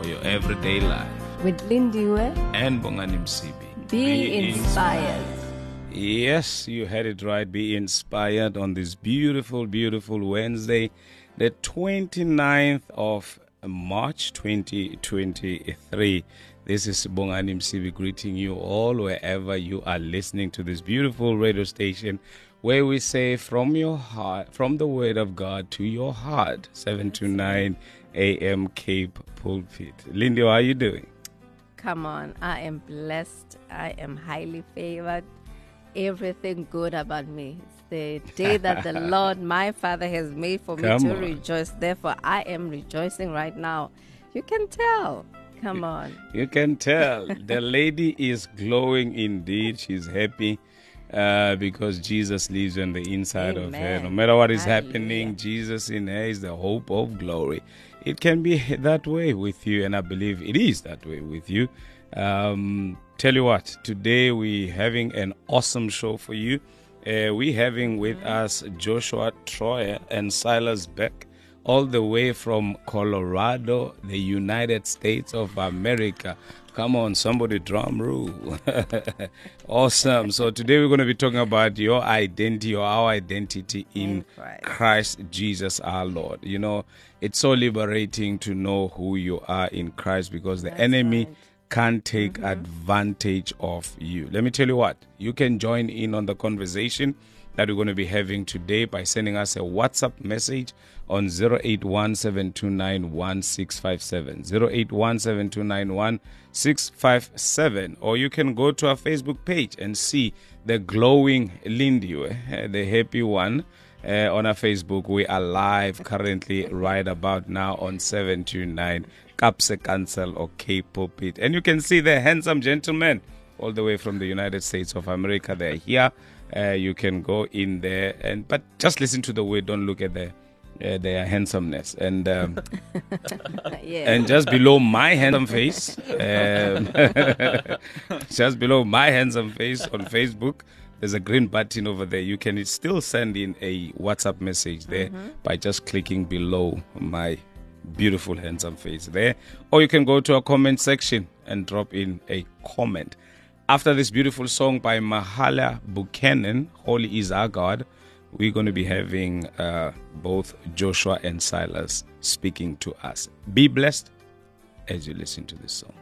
for your everyday life. With Lindiwe, And Bongani Msibi. be, inspired. Yes, you had it right. Be inspired on this beautiful, beautiful Wednesday, the 29th of March 2023. This is Bongani Msibi greeting you all wherever you are listening to this beautiful radio station where we say from your heart, from the word of God to your heart, 7 to 9 a.m. K Pulpit. Lindy, how are you doing? Come on, I am blessed. I am highly favored. Everything good about me. It's the day that the Lord, my Father, has made for me to on. rejoice. Therefore, I am rejoicing right now. You can tell. Come on. You can tell the lady is glowing indeed. She's happy uh, because Jesus lives on the inside of her. No matter what is Hallelujah. happening, Jesus in her is the hope of glory. It can be that way with you, and I believe it is that way with you. Um, tell you what, today we're having an awesome show for you. Uh, we're having with us Joshua Troyer and Silas Beck all the way from Colorado, the United States of America. Come on, somebody drum roll. awesome. So today we're going to be talking about your identity or our identity in In Christ. Christ Jesus our Lord. You know, it's so liberating to know who you are in Christ because the enemy right. can't take mm-hmm. advantage of you. Let me tell you what, you can join in on the conversation that we're going to be having today by sending us a WhatsApp message on 0817291657. 0817291657. Or you can go to our Facebook page and see the glowing Lindy, eh, the happy one. Uh, on our Facebook, we are live currently right about now on 729 Kaapse Kansel or K Pulpit. And you can see the handsome gentlemen all the way from the United States of America. They're here. Uh, you can go in there and but just listen to the word. Don't look at their uh, their handsomeness and um, Yeah. and just below my handsome face, um, just below my handsome face on Facebook, there's a green button over there. You can still send in a WhatsApp message there by just clicking below my beautiful handsome face there, or you can go to our comment section and drop in a comment. After this beautiful song by Mahalia Buchanan, Holy is Our God, we're going to be having uh, both Joshua and Silas speaking to us. Be blessed as you listen to this song.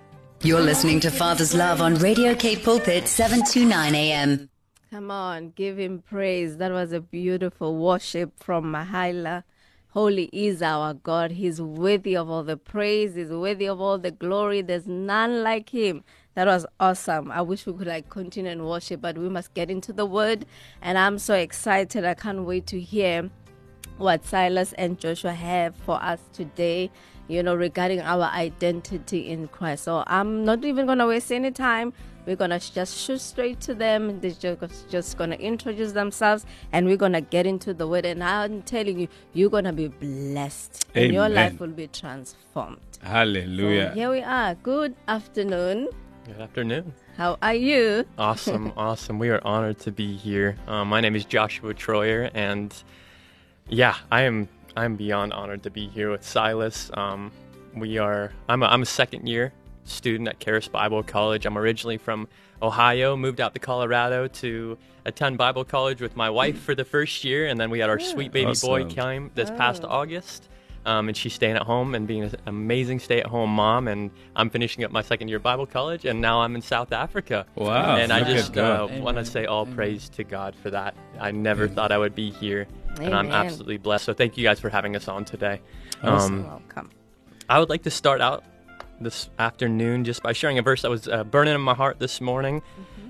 You're listening to Father's Love on Radio K Pulpit 729 AM. Come on, give him praise. That was a beautiful worship from Mahalia. Holy is our God. He's worthy of all the praise. He's worthy of all the glory. There's none like him. That was awesome. I wish we could like continue and worship, but we must get into the word. And I'm so excited. I can't wait to hear what Silas and Joshua have for us today, you know, regarding our identity in Christ. So I'm not even going to waste any time. We're going to just shoot straight to them. They're just, just going to introduce themselves and we're going to get into the word. And I'm telling you, you're going to be blessed and your life will be transformed. So Hallelujah. here we are. Good afternoon. Good afternoon. How are you? Awesome, awesome. We are honored to be here. Um, my name is Joshua Troyer, and yeah, I am. I'm beyond honored to be here with Silas. Um, we are. I'm a, I'm a second year student at Charis Bible College. I'm originally from Ohio. Moved out to Colorado to attend Bible college with my wife for the first year, and then we had our sweet baby boy Awesome. came this past August. Um, and she's staying at home and being an amazing stay-at-home mom. And I'm finishing up my second year Bible college, and now I'm in South Africa. Wow, And I just uh, want to say all praise to God for that. I never thought I would be here, and I'm absolutely blessed. So thank you guys for having us on today. Awesome. Um, Welcome. I would like to start out this afternoon just by sharing a verse that was uh, burning in my heart this morning.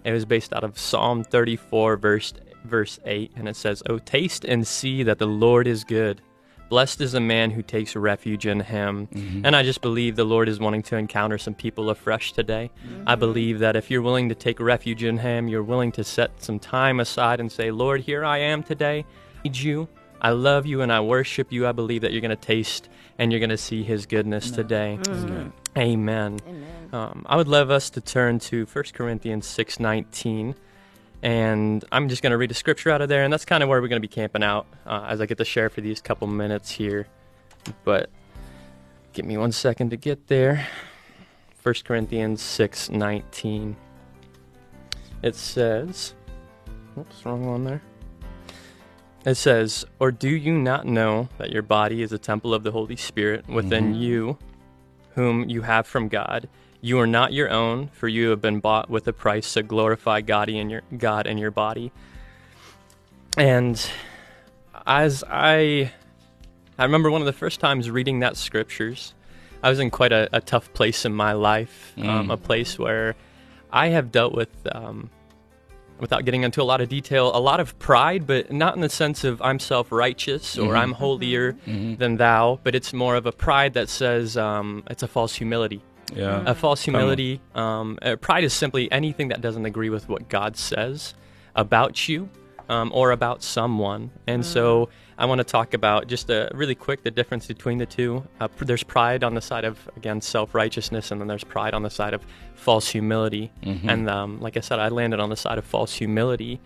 It was based out of Psalm 34, verse verse 8, and it says, "Oh, taste and see that the Lord is good. Blessed is the man who takes refuge in him. And I just believe the Lord is wanting to encounter some people afresh today. I believe that if you're willing to take refuge in him, you're willing to set some time aside and say, Lord, here I am today. I need you. I love you and I worship you. I believe that you're going to taste and you're going to see his goodness today. Amen. Um, I would love us to turn to 1 Corinthians 6:19, and I'm just going to read a scripture out of there, and that's kind of where we're going to be camping out uh, as I get to share for these couple minutes here. But give me one second to get there. 1 Corinthians 6:19. It says, "Oops, wrong one there." It says, "Or do you not know that your body is a temple of the Holy Spirit within you?" whom you have from God. You are not your own, for you have been bought with a price, so glorify God in your God in your body. And as I I remember one of the first times reading that scriptures, I was in quite a, a tough place in my life, um, a place where I have dealt with um, without getting into a lot of detail, a lot of pride, but not in the sense of I'm self righteous or I'm holier than thou, but it's more of a pride that says um, it's a false humility. Yeah. A false humility. Um, uh, pride is simply anything that doesn't agree with what God says about you um, or about someone. And so I want to talk about just uh, really quick the difference between the two. Uh, pr- there's pride on the side of, again, self righteousness, and then there's pride on the side of false humility. And um, like I said, I landed on the side of false humility.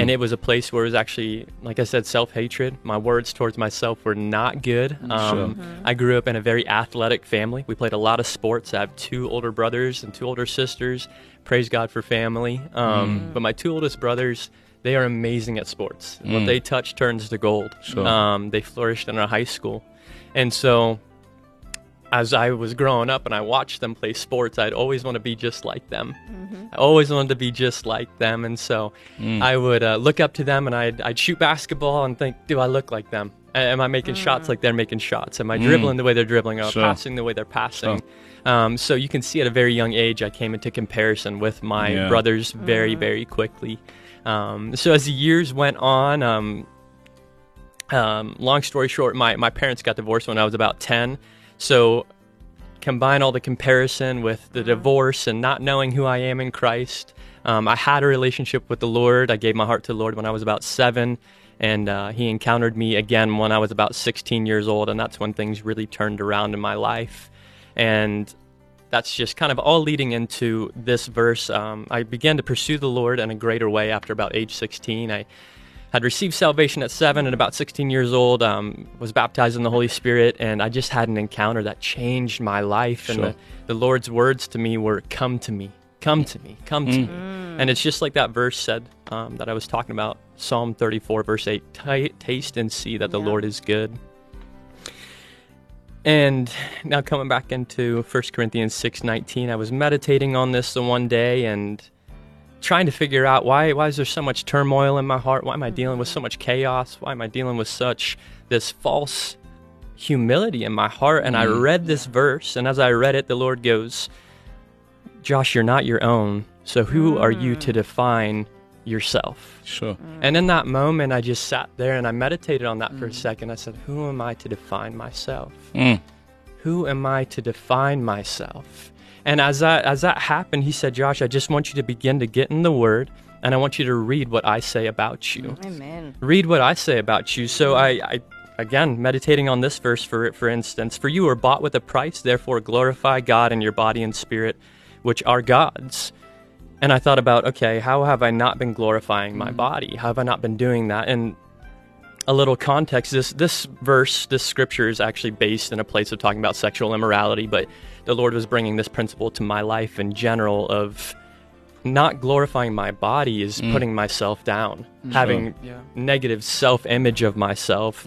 And it was a place where it was actually, like I said, self hatred. My words towards myself were not good. Um, I grew up in a very athletic family. We played a lot of sports. I have two older brothers and two older sisters. Praise God for family. Um, But my two oldest brothers, they are amazing at sports. What they touch turns to gold. Sure. Um, they flourished in our high school. And so as I was growing up and I watched them play sports, I'd always want to be just like them. I always wanted to be just like them. And so I would uh, look up to them and I'd, I'd shoot basketball and think, do I look like them? Am I making shots like they're making shots? Am I dribbling the way they're dribbling? Am I Sure. passing the way they're passing? Um, so you can see at a very young age, I came into comparison with my Yeah. brothers very, very quickly. Um, so as the years went on, um, um, long story short, my, my parents got divorced when I was about 10. So combine all the comparison with the divorce and not knowing who I am in Christ. Um, I had a relationship with the Lord. I gave my heart to the Lord when I was about seven, and uh, He encountered me again when I was about 16 years old, and that's when things really turned around in my life. And that's just kind of all leading into this verse. Um, I began to pursue the Lord in a greater way after about age 16. I had received salvation at seven and about 16 years old, um, was baptized in the Holy Spirit, and I just had an encounter that changed my life. And the, the Lord's words to me were, Come to me, come to me, come to me. And it's just like that verse said um, that I was talking about Psalm 34, verse 8 Taste and see that the Yeah. Lord is good. And now coming back into 1 Corinthians 6:19, I was meditating on this the one day and trying to figure out why why is there so much turmoil in my heart? Why am I dealing with so much chaos? Why am I dealing with such this false humility in my heart? And I mm. read this verse, and as I read it, the Lord goes, "Josh, you're not your own. So who are you to mm. define yourself?" Sure. Mm. And in that moment, I just sat there and I meditated on that for a mm. second. I said, Who am I to define myself? Mm. Who am I to define myself? And as that, as that happened, he said, Josh, I just want you to begin to get in the Word and I want you to read what I say about you. Amen. Read what I say about you. So mm. I, I again, meditating on this verse, for, for instance, for you are bought with a price, therefore glorify God in your body and spirit, which are God's. And I thought about, okay, how have I not been glorifying my mm. body? How have I not been doing that? And a little context this this verse, this scripture is actually based in a place of talking about sexual immorality, but the Lord was bringing this principle to my life in general of not glorifying my body is mm. putting myself down, mm. having Yeah. negative self-image of myself.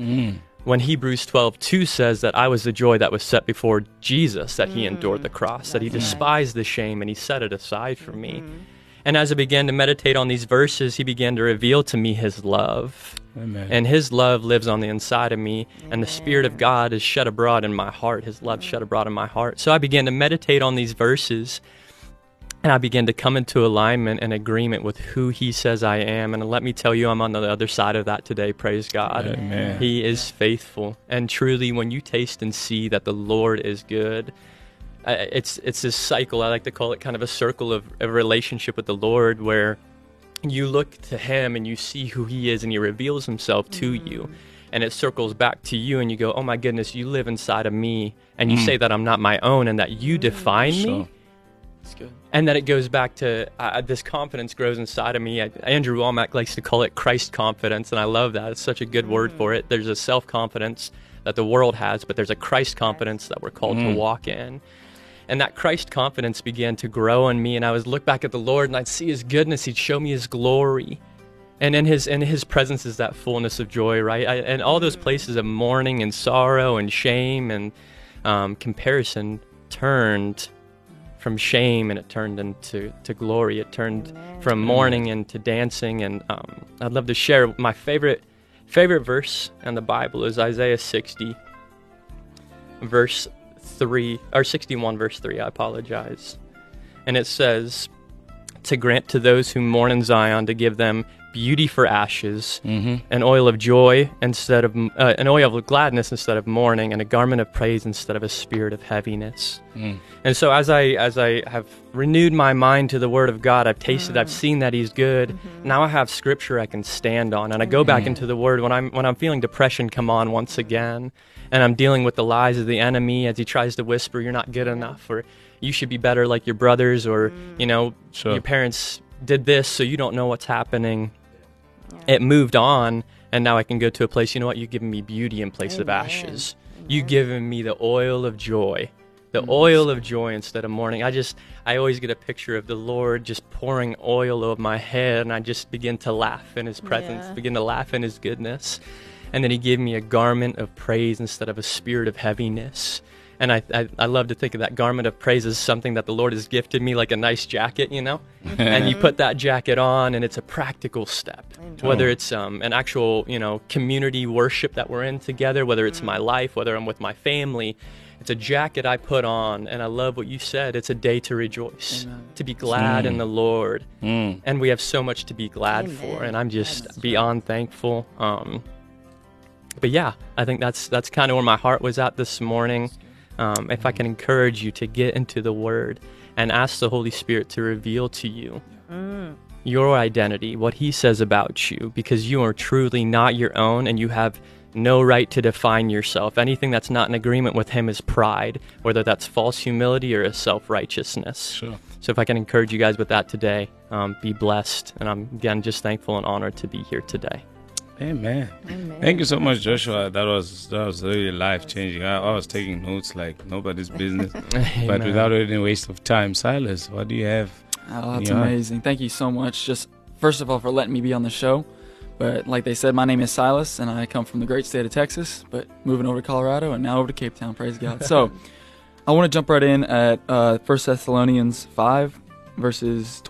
When Hebrews 12, 2 says that I was the joy that was set before Jesus, that he mm. endured the cross, that he despised the shame and he set it aside for me. Mm-hmm. And as I began to meditate on these verses, he began to reveal to me his love. Amen. And his love lives on the inside of me, and the Spirit of God is shed abroad in my heart. His love shed abroad in my heart. So I began to meditate on these verses, and I begin to come into alignment and agreement with who He says I am. And let me tell you, I'm on the other side of that today. Praise God. Amen. He is faithful, and truly, when you taste and see that the Lord is good, it's it's this cycle. I like to call it kind of a circle of a relationship with the Lord, where you look to Him and you see who He is, and He reveals Himself to you. Mm. And it circles back to you, and you go, "Oh my goodness, you live inside of me," and you mm. say that I'm not my own, and that you define me Sure. It's good. and then it goes back to uh, this confidence grows inside of me. I, Andrew Wommack likes to call it Christ confidence, and I love that. It's such a good word for it. There's a self confidence that the world has, but there's a Christ confidence that we're called to walk in. And that Christ confidence began to grow in me, and I would look back at the Lord and I'd see His goodness. He'd show me His glory, and in His in His presence is that fullness of joy, right? I, and all those places of mourning and sorrow and shame and um, comparison turned from shame and it turned into to glory. It turned from mourning into dancing. And um, I'd love to share my favorite favorite verse in the Bible is Isaiah 60, verse three or 61, verse three. I apologize, and it says, "To grant to those who mourn in Zion to give them." Beauty for ashes, mm-hmm. an oil of joy instead of uh, an oil of gladness instead of mourning, and a garment of praise instead of a spirit of heaviness. Mm. And so as I as I have renewed my mind to the word of God, I've tasted, I've mm. seen that he's good. Mm-hmm. Now I have scripture I can stand on and I go mm-hmm. back into the word when I'm when I'm feeling depression come on once again and I'm dealing with the lies of the enemy as he tries to whisper you're not good enough or you should be better like your brothers or mm. you know Sure. your parents did this so you don't know what's happening. It moved on and now I can go to a place, you know what, you've given me beauty in place of Amen. ashes. You've given me the oil of joy the mm-hmm. oil of joy instead of mourning. I just, I always get a picture of the Lord just pouring oil over my head, and I just begin to laugh in His presence, Yeah. begin to laugh in His goodness. And then He gave me a garment of praise instead of a spirit of heaviness. And I, I, I love to think of that garment of praise as something that the Lord has gifted me, like a nice jacket, you know? and you put that jacket on, and it's a practical step. Whether it's um, an actual, you know, community worship that we're in together, whether it's my life, whether I'm with my family, it's a jacket I put on, and I love what you said. It's a day to rejoice, Amen. to be glad in the Lord, Mm. and we have so much to be glad for, and I'm just That's beyond thankful. Um, but yeah, I think that's that's kind of where my heart was at this morning. Um, if I can encourage you to get into the Word and ask the Holy Spirit to reveal to you your identity, what He says about you, because you are truly not your own and you have no right to define yourself. Anything that's not in agreement with Him is pride, whether that's false humility or a self righteousness. Sure. So if I can encourage you guys with that today, um, be blessed. And I'm, again, just thankful and honored to be here today. Amen. Amen. Thank you so much, Joshua. That was that was really life changing. I, I was taking notes like nobody's business, but without any waste of time. Silas, what do you have? Oh, that's Yeah. amazing. Thank you so much. Just first of all for letting me be on the show. But like they said, my name is Silas, and I come from the great state of Texas. But moving over to Colorado and now over to Cape Town. Praise God. So I want to jump right in at uh, 1 Thessalonians five, verses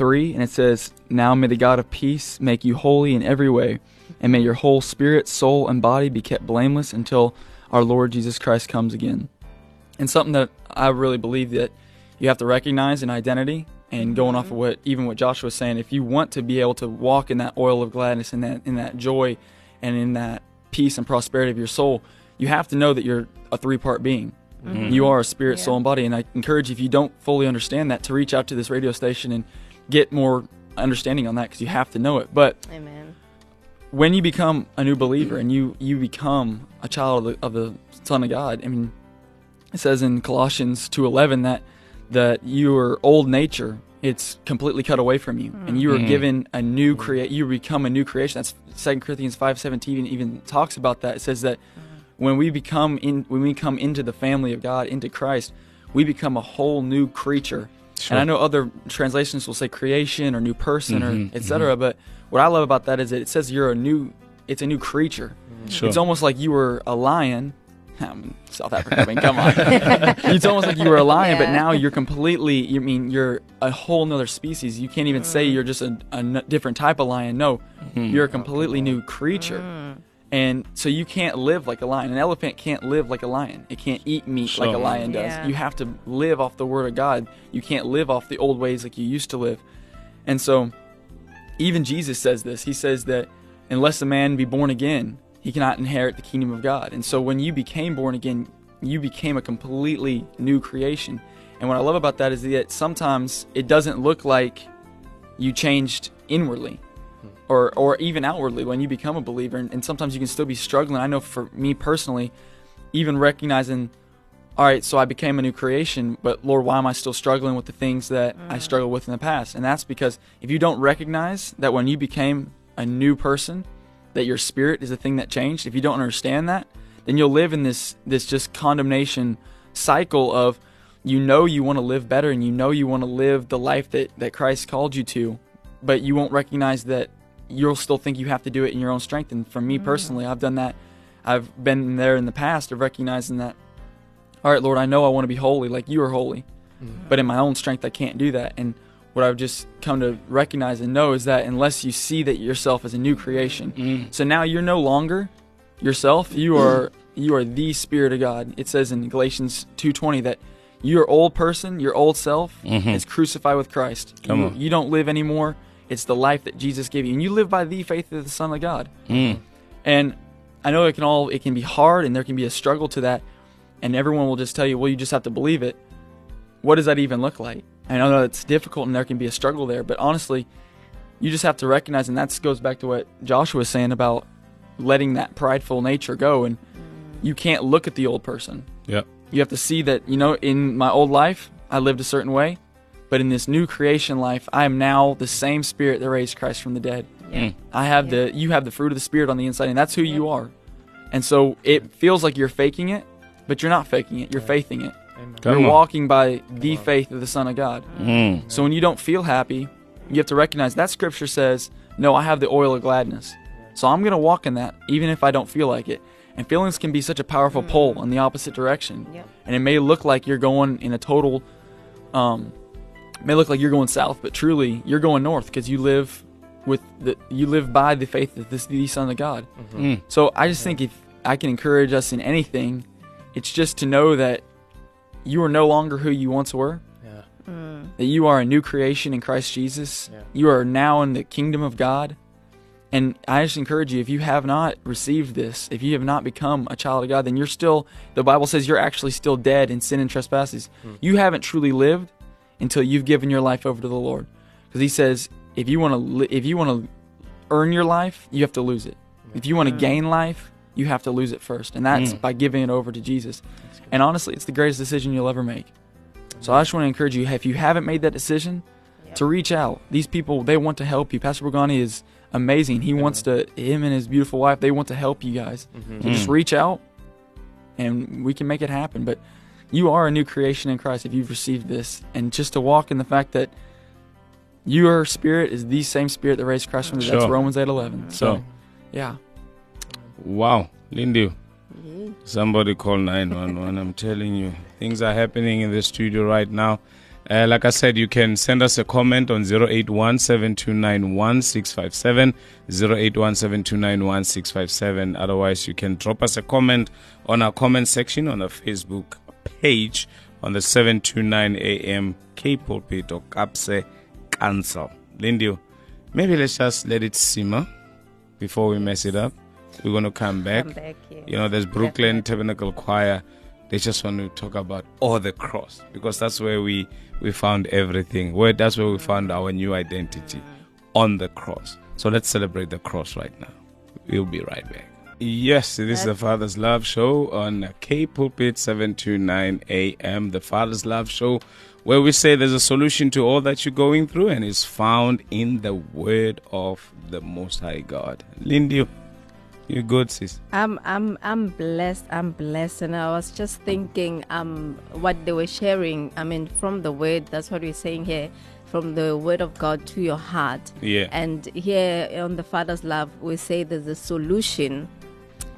twenty-three, and it says, "Now may the God of peace make you holy in every way, and may your whole spirit, soul, and body be kept blameless until our Lord Jesus Christ comes again." And something that I really believe that you have to recognize an identity and going off of what even what Joshua was saying, if you want to be able to walk in that oil of gladness and that in that joy and in that peace and prosperity of your soul, you have to know that you're a three part being. Mm-hmm. You are a spirit, Yeah. soul, and body. And I encourage you, if you don't fully understand that, to reach out to this radio station and get more understanding on that because you have to know it. But Amen. when you become a new believer and you you become a child of the, of the Son of God, I mean, it says in Colossians two eleven that that your old nature it's completely cut away from you, and you are Mhm. given a new create. You become a new creation. That's Second Corinthians five seventeen even talks about that. It says that when we become in when we come into the family of God into Christ, we become a whole new creature. Sure. And I know other translations will say creation or new person Mhm, or etc. But what I love about that is that it says you're a new. It's a new creature. Sure. It's almost like you were a lion. I'm South Africa. I mean, come on. it's almost like you were a lion, but now you're completely. You mean you're a whole nother species. You can't even say you're just a, a n- different type of lion. No, Mhm. you're a completely new creature. And so you can't live like a lion. An elephant can't live like a lion. It can't eat meat like a lion does. Yeah. You have to live off the word of God. You can't live off the old ways like you used to live. And so even Jesus says this. He says that unless a man be born again, he cannot inherit the kingdom of God. And so when you became born again, you became a completely new creation. And what I love about that is that sometimes it doesn't look like you changed inwardly Mm-hmm. or or even outwardly when you become a believer and, and sometimes you can still be struggling. I know for me personally, even recognizing all right, so I became a new creation, but Lord, why am I still struggling with the things that I mm-hmm. struggled with in the past? And that's because if you don't recognize that when you became a new person, that your spirit is the thing that changed, if you don't understand that, then you'll live in this this just condemnation cycle of you know you want to live better and you know you want to live the life that, that Christ called you to, but you won't recognize that you'll still think you have to do it in your own strength. And for me mm. personally, I've done that. I've been there in the past of recognizing that all right, Lord, I know I want to be holy like you are holy, mm. but in my own strength, I can't do that. And what I've just come to recognize and know is that unless you see that yourself as a new creation, mm. so now you're no longer yourself. You are you are the Spirit of God. It says in Galatians two twenty that your old person, your old self, mm-hmm. is crucified with Christ. Come you, on. you don't live anymore. It's the life that Jesus gave you, and you live by the faith of the Son of God. Mm. And I know it can all it can be hard, and there can be a struggle to that. And everyone will just tell you, well, you just have to believe it. What does that even look like? And I know that it's difficult, and there can be a struggle there. But honestly, you just have to recognize, and that goes back to what Joshua was saying about letting that prideful nature go. And you can't look at the old person. Yep. You have to see that, you know, in my old life, I lived a certain way, but in this new creation life, I am now the same spirit that raised Christ from the dead. I have the, you have the fruit of the spirit on the inside, and that's who you are. And so it feels like you're faking it, but you're not faking it. You're faithing it. Come you're on. walking by the faith of the Son of God. Mm. So when you don't feel happy, you have to recognize that scripture says, No, I have the oil of gladness. So I'm going to walk in that, even if I don't feel like it. And feelings can be such a powerful pull in the opposite direction. Yep. And it may look like you're going in a total, um, it may look like you're going south, but truly you're going north because you live with the, you live by the faith of this the Son of God. Mm-hmm. Mm. So I just think if I can encourage us in anything, it's just to know that you are no longer who you once were Yeah. Mm. that you are a new creation in Christ Jesus. Yeah. You are now in the kingdom of God. And I just encourage you, if you have not received this, if you have not become a child of God, then you're still, the Bible says you're actually still dead in sin and trespasses. Hmm. You haven't truly lived until you've given your life over to the Lord. Because He says, if you want to, li- if you want to earn your life, you have to lose it. If you want to gain life, you have to lose it first. And that's mm. by giving it over to Jesus. And honestly, it's the greatest decision you'll ever make. So I just want to encourage you, if you haven't made that decision, to reach out. These people, they want to help you. Pastor Bongani is amazing. He wants to, him and his beautiful wife, they want to help you guys. Mm-hmm. So just mm. reach out and we can make it happen. But you are a new creation in Christ if you've received this. And just to walk in the fact that your spirit is the same spirit that raised Christ from the dead. That's Romans 8 11. So, Sure. yeah. Wow, Lindy. Somebody call 911. I'm telling you, things are happening in the studio right now. Uh, like I said, you can send us a comment on 081 7291 657. 081 Otherwise, you can drop us a comment on our comment section on our Facebook page on the 729 AM K Pulpit or Kaapse Kansel. Lindy, maybe let's just let it simmer before we mess it up. We're going to come back. Come back. You know, there's Brooklyn Tabernacle Choir. They just want to talk about all the cross because that's where we we found everything. Where that's where we mm. found our new identity mm. on the cross. So let's celebrate the cross right now. We'll be right back. Yes, this is the Father's Love Show on K Pulpit 729 AM. The Father's Love Show, where we say there's a solution to all that you're going through and is found in the Word of the Most High God. Lindy, you good, sis? I'm I'm I'm blessed. I'm blessed, and I was just thinking, um, what they were sharing. I mean, from the word. That's what we're saying here, from the word of God to your heart. Yeah. And here on the Father's love, we say there's a solution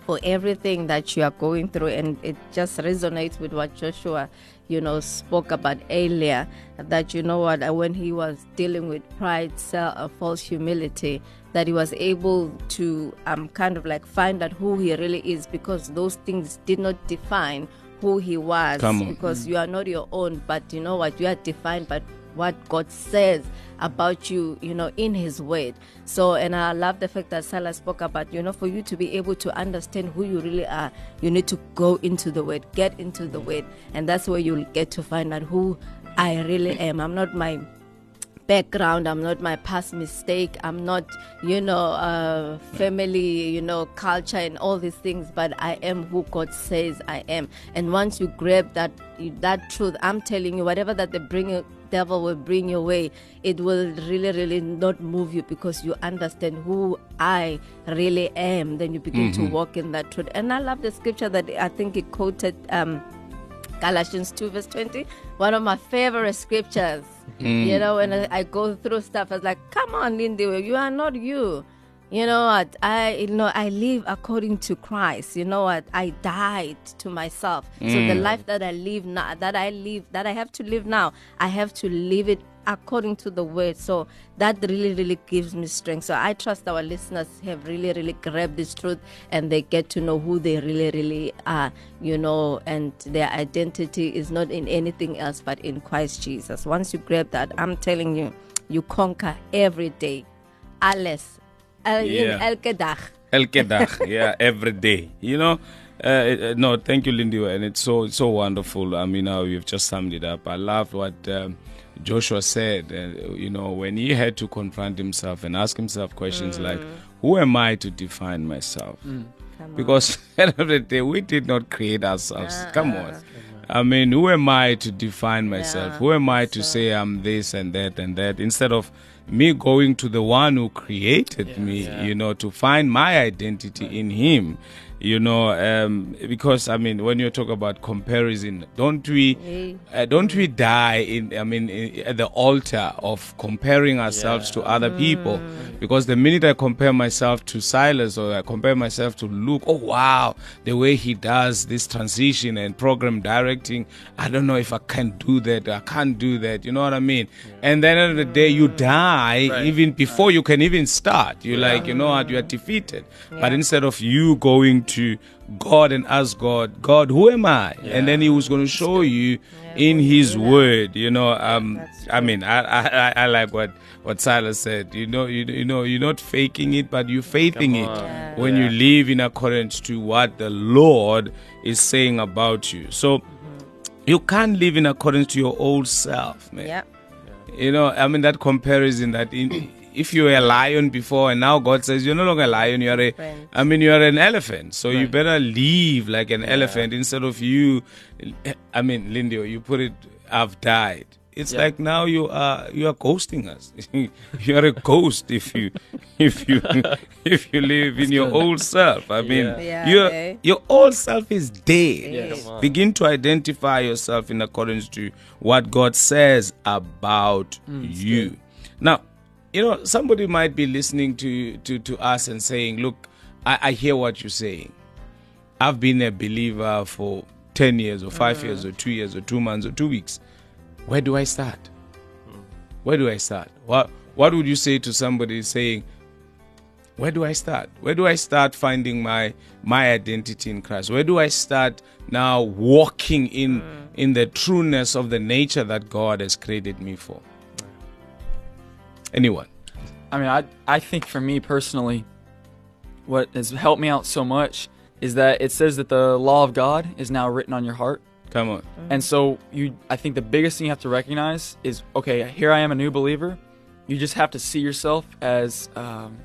for everything that you are going through and it just resonates with what joshua you know spoke about earlier that you know what uh, when he was dealing with pride self, uh, false humility that he was able to um, kind of like find out who he really is because those things did not define who he was Come on. because you are not your own but you know what you are defined by what God says about you, you know, in His Word. So, and I love the fact that Salah spoke about, you know, for you to be able to understand who you really are, you need to go into the Word, get into the Word, and that's where you'll get to find out who I really am. I'm not my background i'm not my past mistake i'm not you know uh, family you know culture and all these things but i am who god says i am and once you grab that that truth i'm telling you whatever that they bring devil will bring your way it will really really not move you because you understand who i really am then you begin to walk in that truth and i love the scripture that i think it quoted um Galatians 2, verse 20, one of my favorite scriptures. You know, when I, I go through stuff, I was like, come on, Lindy, you are not you. You know what? I you know I live according to Christ. You know what? I died to myself. So the mm. life that I live now, that I live, that I have to live now, I have to live it according to the word. So that really, really gives me strength. So I trust our listeners have really, really grabbed this truth and they get to know who they really, really are, you know, and their identity is not in anything else but in Christ Jesus. Once you grab that, I'm telling you, you conquer every day. Alles. El, Yeah. elke dag. Elke dag, yeah, every day. You know, uh, uh, no, thank you, Lindy, and it's so so wonderful. I mean, now you've just summed it up. I loved what um, Joshua said. Uh, you know, when he had to confront himself and ask himself questions like, "Who am I to define myself?" Because at the end of the day, we did not create ourselves. Come on. I mean, who am I to define myself? Yeah, who am I to so- say I'm this and that and that? Instead of me going to the one who created me, you know, to find my identity in Him, you know, um, because I mean, when you talk about comparison, don't we, uh, don't we die in? I mean, in, at the altar of comparing ourselves to other people, because the minute I compare myself to Silas or I compare myself to Luke, oh wow, the way he does this transition and program directing, I don't know if I can do that. I can't do that. You know what I mean? And then at the end of the day, you die even before you can even start. You're like, you know what? You are defeated. But instead of you going to God and ask God, God, who am I? And then He was going to show you in His Word. You know, um, I mean, I, I I- like what what Silas said. You know, you, you know, you're not faking it, but you're faithing it when you live in accordance to what the Lord is saying about you. So. You can't live in accordance to your old self, man. Yeah. You know, I mean that comparison that in, if you were a lion before and now God says you're no longer a lion, you're a Elephant. I mean you're an elephant. So you better leave like an elephant instead of you I mean, Lindy, you put it I've died. It's Yeah. like now you are you are ghosting us. you are a ghost if you if you if you live in your old self. I mean Yeah. Yeah, your eh? your old self is dead. Yeah. Begin to identify yourself in accordance to what God says about you. Now, you know, somebody might be listening to, to, to us and saying, Look, I, I hear what you're saying. I've been a believer for 10 years or 5 mm. years or 2 years or 2 months or 2 weeks. Where do I start? Where do I start? What what would you say to somebody saying, where do I start? Where do I start finding my my identity in Christ? Where do I start now walking in mm. in the trueness of the nature that God has created me for? Anyone? I mean, I I think for me personally, what has helped me out so much is that it says that the law of God is now written on your heart. Come on. Mm. And so you I think the biggest thing you have to recognize is okay, here I am a new believer. You just have to see yourself as um,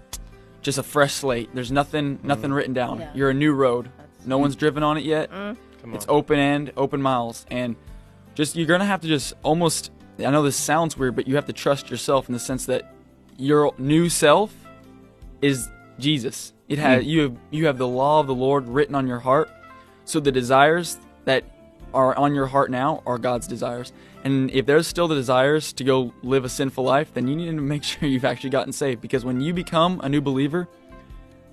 just a fresh slate. There's nothing mm. nothing written down. Yeah. You're a new road. No one's driven on it yet. Mm. Come It's open end, open miles, and just you're gonna have to just almost. I know this sounds weird, but you have to trust yourself in the sense that your new self is Jesus. It has hmm. you have you have the law of the Lord written on your heart, so the desires that are on your heart now are God's desires. And if there's still the desires to go live a sinful life, then you need to make sure you've actually gotten saved. Because when you become a new believer,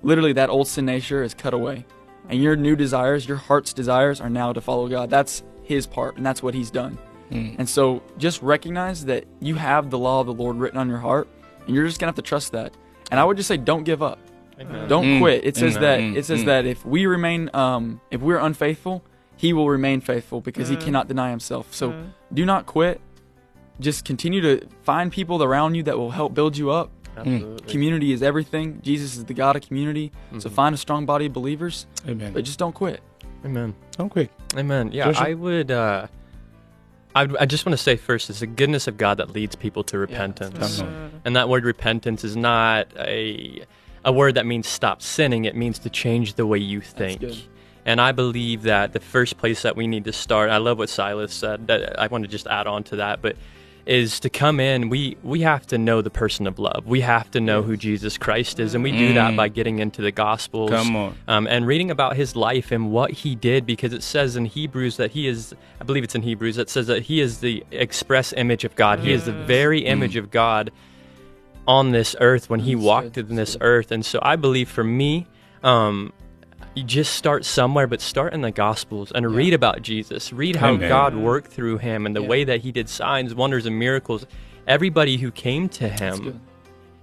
literally that old sin nature is cut away and your new desires, your heart's desires, are now to follow God. That's His part, and that's what He's done. And so just recognize that you have the law of the Lord written on your heart, and you're just gonna have to trust that. And I would just say, don't give up. Amen. Don't Mm. quit. It says Mm. that Mm. it says Mm. that if we remain um if we're unfaithful, he will remain faithful because he cannot deny himself. So do not quit. Just continue to find people around you that will help build you up. Absolutely. Community is everything. Jesus is the God of community. So find a strong body of believers, Amen. but just don't quit. Amen. Don't quit. Amen. Yeah, Joshua? I would. Uh, I, I just want to say first, it's the goodness of God that leads people to repentance, Come on. and that word repentance is not a a word that means stop sinning. It means to change the way you think. And I believe that the first place that we need to start. I love what Silas said. That I want to just add on to that, but is to come in. We we have to know the person of love. We have to know who Jesus Christ is, and we do that Mm. by getting into the Gospels Come on. um, and reading about his life and what he did because it says in Hebrews that he is, I believe it's in Hebrews, that says that he is the express image of God. He is the very image of God on this earth when he That's walked good, in this good. earth. And so I believe for me, um, you just start somewhere, but start in the Gospels and read about Jesus. Read how Amen. God worked through him and the Yeah. way that he did signs, wonders, and miracles. Everybody who came to him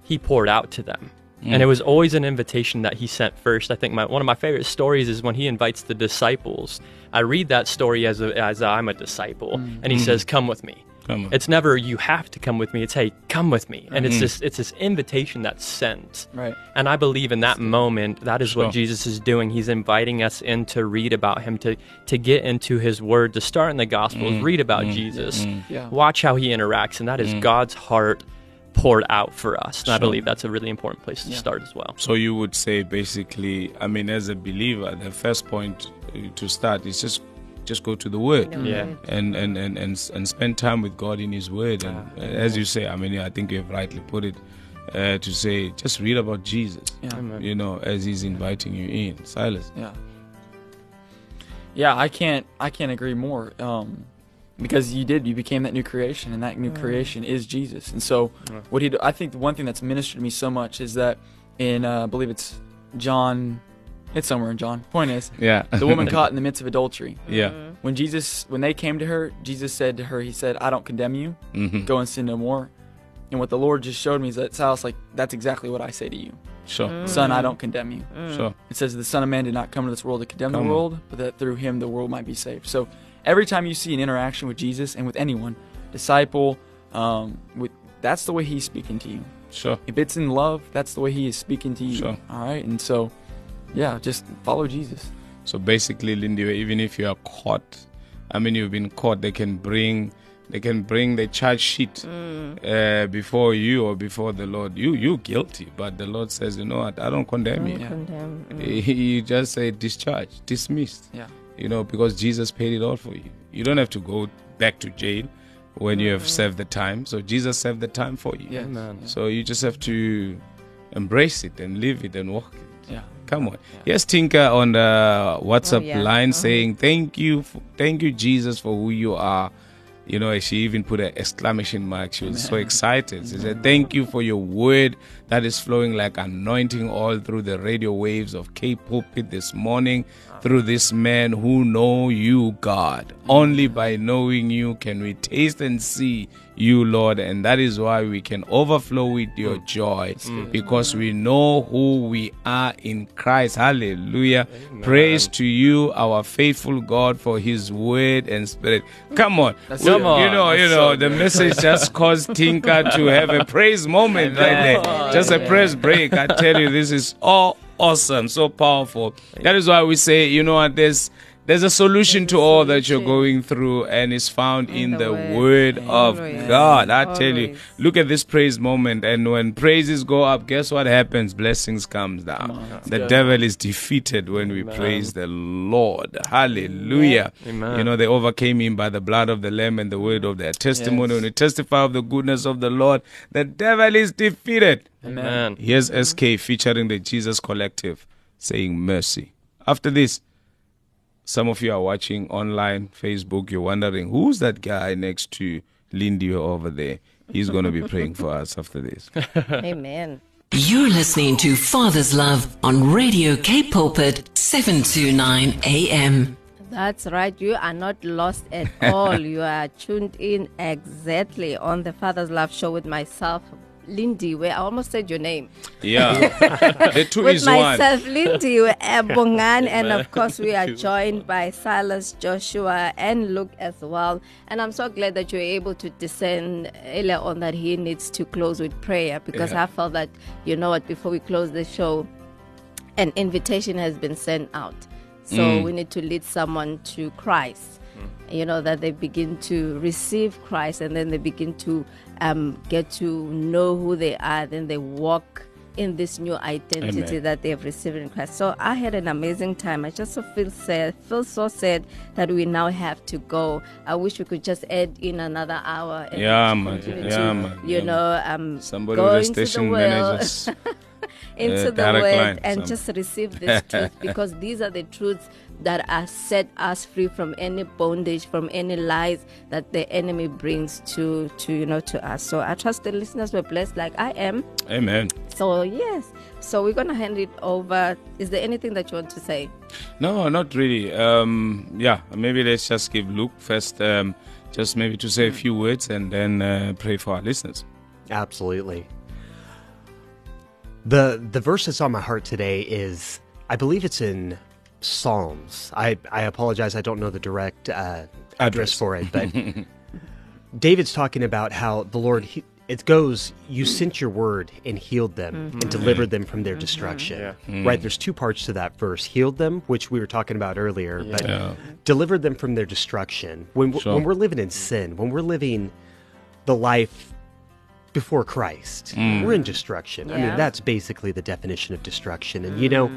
he poured out to them. And mm. it was always an invitation that he sent first. I think my, one of my favorite stories is when he invites the disciples. I read that story as a, as a, I'm a disciple, mm. and he says, mm. "Come with me." Come. It's never you have to come with me. It's hey, come with me, and it's mm-hmm. this it's this invitation that's sent. Right. And I believe in that moment, that is Sure. what Jesus is doing. He's inviting us in to read about him, to to get into his word, to start in the Gospels, mm, read about mm, mm, Jesus, Yeah. watch how he interacts, and that is God's heart poured out for us. And I believe that's a really important place to Yeah. start as well. So you would say basically, I mean, as a believer, the first point uh, to start is just just go to the Word. Yeah. And, and, and, and, and spend time with God in His Word. And uh, as you say, I mean, I think you have rightly put it uh, to say, just read about Jesus, Yeah. you know, as He's inviting you in. Silas. Yeah. Yeah, I can't I can't agree more. Um, because you did, you became that new creation, and that new creation is Jesus. And so, what he i think the one thing that's ministered to me so much is that in, uh, I believe it's John, it's somewhere in John. Point is, Yeah. the woman caught in the midst of adultery. Yeah. When Jesus, when they came to her, Jesus said to her, He said, "I don't condemn you. hmm Go and sin no more." And what the Lord just showed me is that Silas, like, that's exactly what I say to you, Sure. Son. I don't condemn you. Sure. It says the Son of Man did not come to this world to condemn Come the world, but that through him the world might be saved. So every time you see an interaction with Jesus and with anyone, disciple, um, with that's the way he's speaking to you. Sure. If it's in love, that's the way he is speaking to you. Sure. All right, and so yeah, just follow Jesus. So basically, Lindy, even if you are caught, I mean, you've been caught, they can bring, they can bring the charge sheet uh, before you or before the Lord. You, you guilty, but the Lord says, you know what? I don't condemn you. Yeah. Condemn. Mm. He just say discharge, dismissed. Yeah. You know, because Jesus paid it all for you. You don't have to go back to jail when you have served the time. So Jesus served the time for you. Yeah. Amen. So you just have to embrace it and live it and walk it. Yeah. Come on. Yes, Tinker on the WhatsApp Oh, yeah. line Uh-huh. saying, Thank you, thank you, Jesus, for who you are. You know, she even put an exclamation mark. She was so excited. She said, Thank you for your word that is flowing like anointing all through the radio waves of K Pulpit this morning through this man who know you, God. Only by knowing you can we taste and see you, Lord, and that is why we can overflow with your mm. joy because we know who we are in Christ. Hallelujah. Praise to you, our faithful God, for his word and spirit. Come on. That's Well, good. You know, you know, so the good. message just caused Tinker to have a praise moment right there. Oh, just a praise break. I tell you, this is all awesome, so powerful. That is why we say, you know what, there's there's a solution to all that you're going through, and it's found in, the the Word. word of Always. God. I tell you, look at this praise moment, and when praises go up, guess what happens? Blessings comes down. on, the good. devil is defeated when we praise the Lord. Hallelujah. Amen. You know, they overcame him by the blood of the Lamb and the word of their testimony. Yes. When we testify of the goodness of the Lord, the devil is defeated. Amen. Here's SK featuring the Jesus Collective saying mercy. After this, some of you are watching online, Facebook, you're wondering who's that guy next to Lindy over there? He's going to be praying for us after this. Amen. You're listening to Father's Love on Radio K Pulpit 729 AM. That's right. You are not lost at all. you are tuned in exactly on the Father's Love Show with myself, Lindy, where I almost said your name. Yeah. the two with is one. myself, Lindy Bongan, and of course we are joined by Silas, Joshua, and Luke as well. And I'm so glad that you were able to discern earlier on that he needs to close with prayer because Yeah. I felt that you know what before we close the show, an invitation has been sent out. So Mm. we need to lead someone to Christ. You know, that they begin to receive Christ and then they begin to um, get to know who they are. Then they walk in this new identity Amen. that they have received in Christ. So I had an amazing time. I just so feel sad, feel so sad that we now have to go. I wish we could just add in another hour. and Yeah, man. Yeah, man. You Yeah, know, um, Somebody with a station world. manager's into uh, the direct word and some- just receive this truth because these are the truths that are set us free from any bondage from any lies that the enemy brings to to you know to us so i trust the listeners were blessed like i am Amen. so yes so we're gonna hand it over is there anything that you want to say No, not really. Um, yeah, maybe let's just give Luke first, um, just maybe to say a few words and then uh, pray for our listeners. Absolutely. The the verse that's on my heart today is I believe it's in Psalms. I, I apologize, I don't know the direct uh, address for it, but David's talking about how the Lord he, it goes, you sent your word and healed them and mm-hmm. delivered them from their mm-hmm. destruction. Right, mm. there's two parts to that verse. Healed them, which we were talking about earlier, but Yeah. delivered them from their destruction. When Sure. when we're living in sin, when we're living the life before Christ, mm. we're in destruction. I mean, that's basically the definition of destruction. And you know,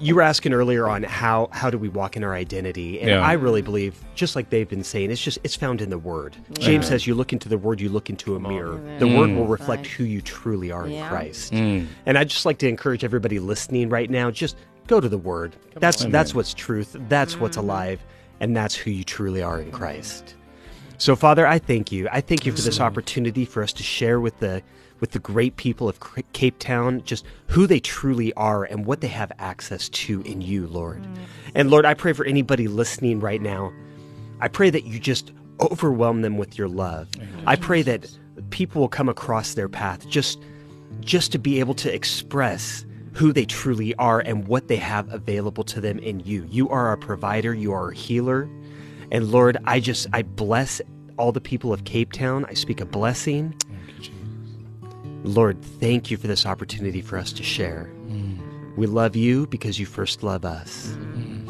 you were asking earlier on how how do we walk in our identity, and Yeah. I really believe, just like they've been saying, it's just it's found in the Word. James says, "You look into the Word, you look into a mirror. The Word will mm. reflect who you truly are in Yeah. Christ." Mm. And I'd just like to encourage everybody listening right now, just go to the Word. That's that's what's truth. That's what's alive, and that's who you truly are in Christ. So, Father, I thank you. I thank you for this opportunity for us to share with the with the great people of Cape Town just who they truly are and what they have access to in you, Lord. And Lord, I pray for anybody listening right now. I pray that you just overwhelm them with your love. I pray that people will come across their path just just to be able to express who they truly are and what they have available to them in you. You are our provider, you are our healer. And Lord, I just I bless all the people of Cape Town. I speak a blessing. Lord, thank you for this opportunity for us to share. We love you because you first love us.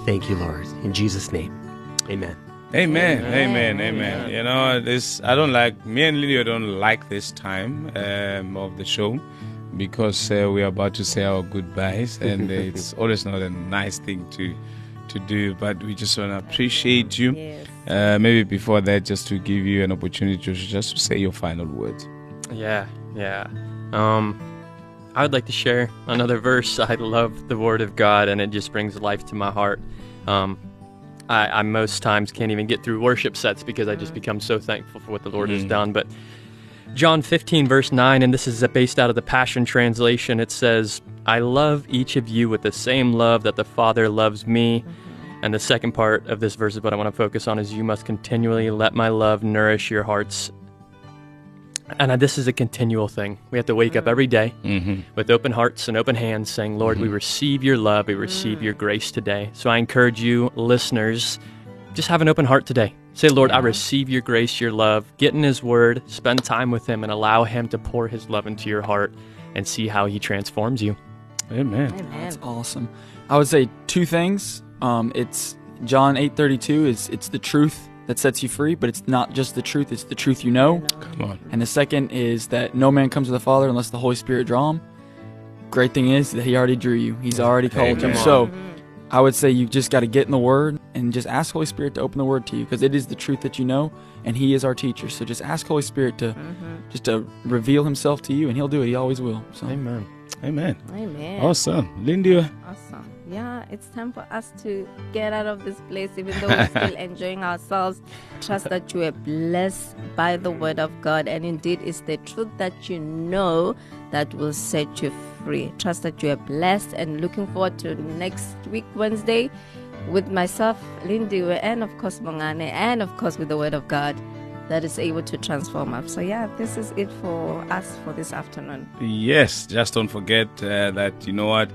Thank you, Lord. In Jesus' name. Amen. Amen, amen, amen. You know, this I don't like. Me and Lydia don't like this time um, of the show because uh, we are about to say our goodbyes, and it's always not a nice thing to to do. But we just want to appreciate you. yes Uh, maybe before that, just to give you an opportunity to just say your final words. Yeah, yeah. Um, I would like to share another verse. I love the Word of God, and it just brings life to my heart. Um, I, I most times can't even get through worship sets because I just become so thankful for what the Lord has done. But John 15, verse 9, and this is based out of the Passion Translation, it says, I love each of you with the same love that the Father loves me. And the second part of this verse is what I want to focus on is you must continually let my love nourish your hearts. And this is a continual thing. We have to wake up every day Mm-hmm. with open hearts and open hands, saying, Lord, we receive your love, we receive your grace today. So I encourage you, listeners, just have an open heart today. Say, Lord, I receive your grace, your love. Get in His Word, spend time with Him, and allow Him to pour His love into your heart and see how He transforms you. Amen. amen That's awesome. I would say two things. Um, it's John eight thirty two is it's the truth that sets you free, but it's not just the truth; it's the truth you know. Come on. And the second is that no man comes to the Father unless the Holy Spirit draw him. Great thing is that He already drew you; He's already called you. So, I would say you just got to get in the Word and just ask Holy Spirit to open the Word to you because it is the truth that you know, and He is our teacher. So just ask Holy Spirit to just to reveal Himself to you, and He'll do it. He always will. So. Amen. Amen. amen Awesome. Lindy, Awesome. Yeah, it's time for us to get out of this place, even though we're still enjoying ourselves. Trust that you are blessed by the word of God, and indeed, it's the truth that you know that will set you free. Trust that you are blessed and looking forward to next week, Wednesday, with myself, Lindy, and of course, Bongani, and of course, with the Word of God that is able to transform us. So, yeah, this is it for us for this afternoon. Yes, just don't forget uh, that, you know what?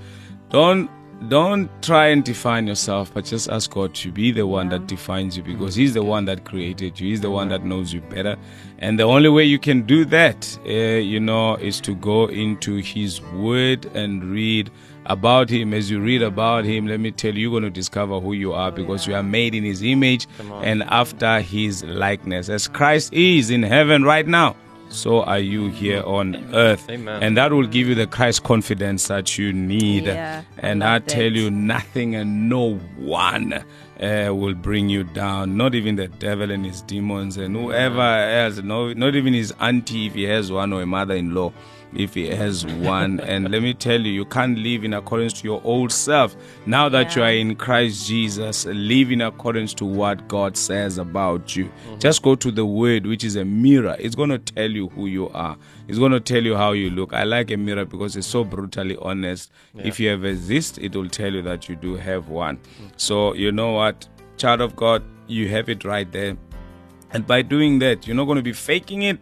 Don't don't try and define yourself, but just ask God to be the one that defines you because He's the one that created you. He's the one that knows you better. And the only way you can do that, uh, you know, is to go into His Word and read about Him. As you read about Him, let me tell you, you're going to discover who you are because you are made in His image and after His likeness. As Christ is in heaven right now so are you here on earth. Amen. And that will give you the Christ confidence that you need. Yeah, and I love tell that. you, nothing and no one uh, will bring you down. Not even the devil and his demons and whoever else. No, not even his auntie if he has one or a mother-in-law if he has one. and let me tell you, you can't live in accordance to your old self. Now that you are in Christ Jesus, live in accordance to what God says about you. Just go to the word, which is a mirror. It's going to tell you who you are. It's going to tell you how you look. I like a mirror because it's so brutally honest. If you have zest, it will tell you that you do have one. So, you know what? Child of God, you have it right there. And by doing that, you're not going to be faking it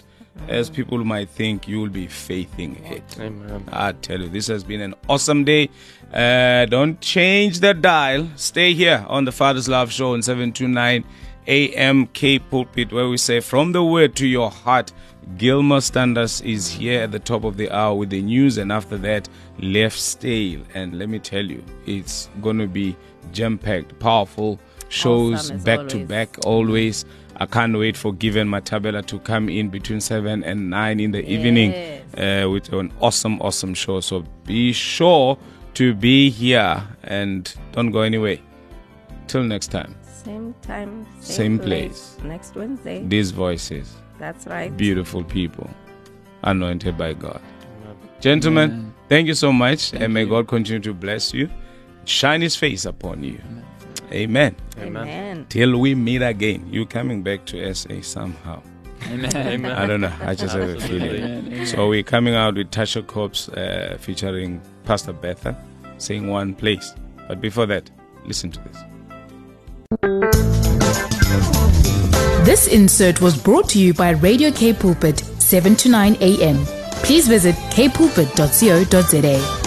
as people might think you will be faithing it. Amen. I tell you, this has been an awesome day. Uh, don't change the dial. Stay here on the Father's Love Show on 729 AM K Pulpit, where we say, From the Word to Your Heart. Gilmer Standards is here at the top of the hour with the news, and after that, Left Stale. And let me tell you, it's going to be jam packed, powerful shows Awesome as back to always. back always. I can't wait for Given Matabela to come in between 7 and 9 in the evening uh, with an awesome, awesome show. So be sure to be here and don't go anywhere. Till next time, Same time, same, Same place. Next Wednesday. these voices, That's right. beautiful people, anointed by God. Gentlemen, thank you so much, and may God continue to bless you, shine His face upon you. Amen. Amen. Amen. Till we meet again. You coming back to SA somehow. Amen. Amen. I don't know. I just have a Absolutely. feeling. So we're coming out with Tasha Cobbs uh, featuring Pastor Betha, saying one place. But before that, listen to this. This insert was brought to you by Radio K Pulpit, 7 to 9 a.m. Please visit kpulpit.co.za.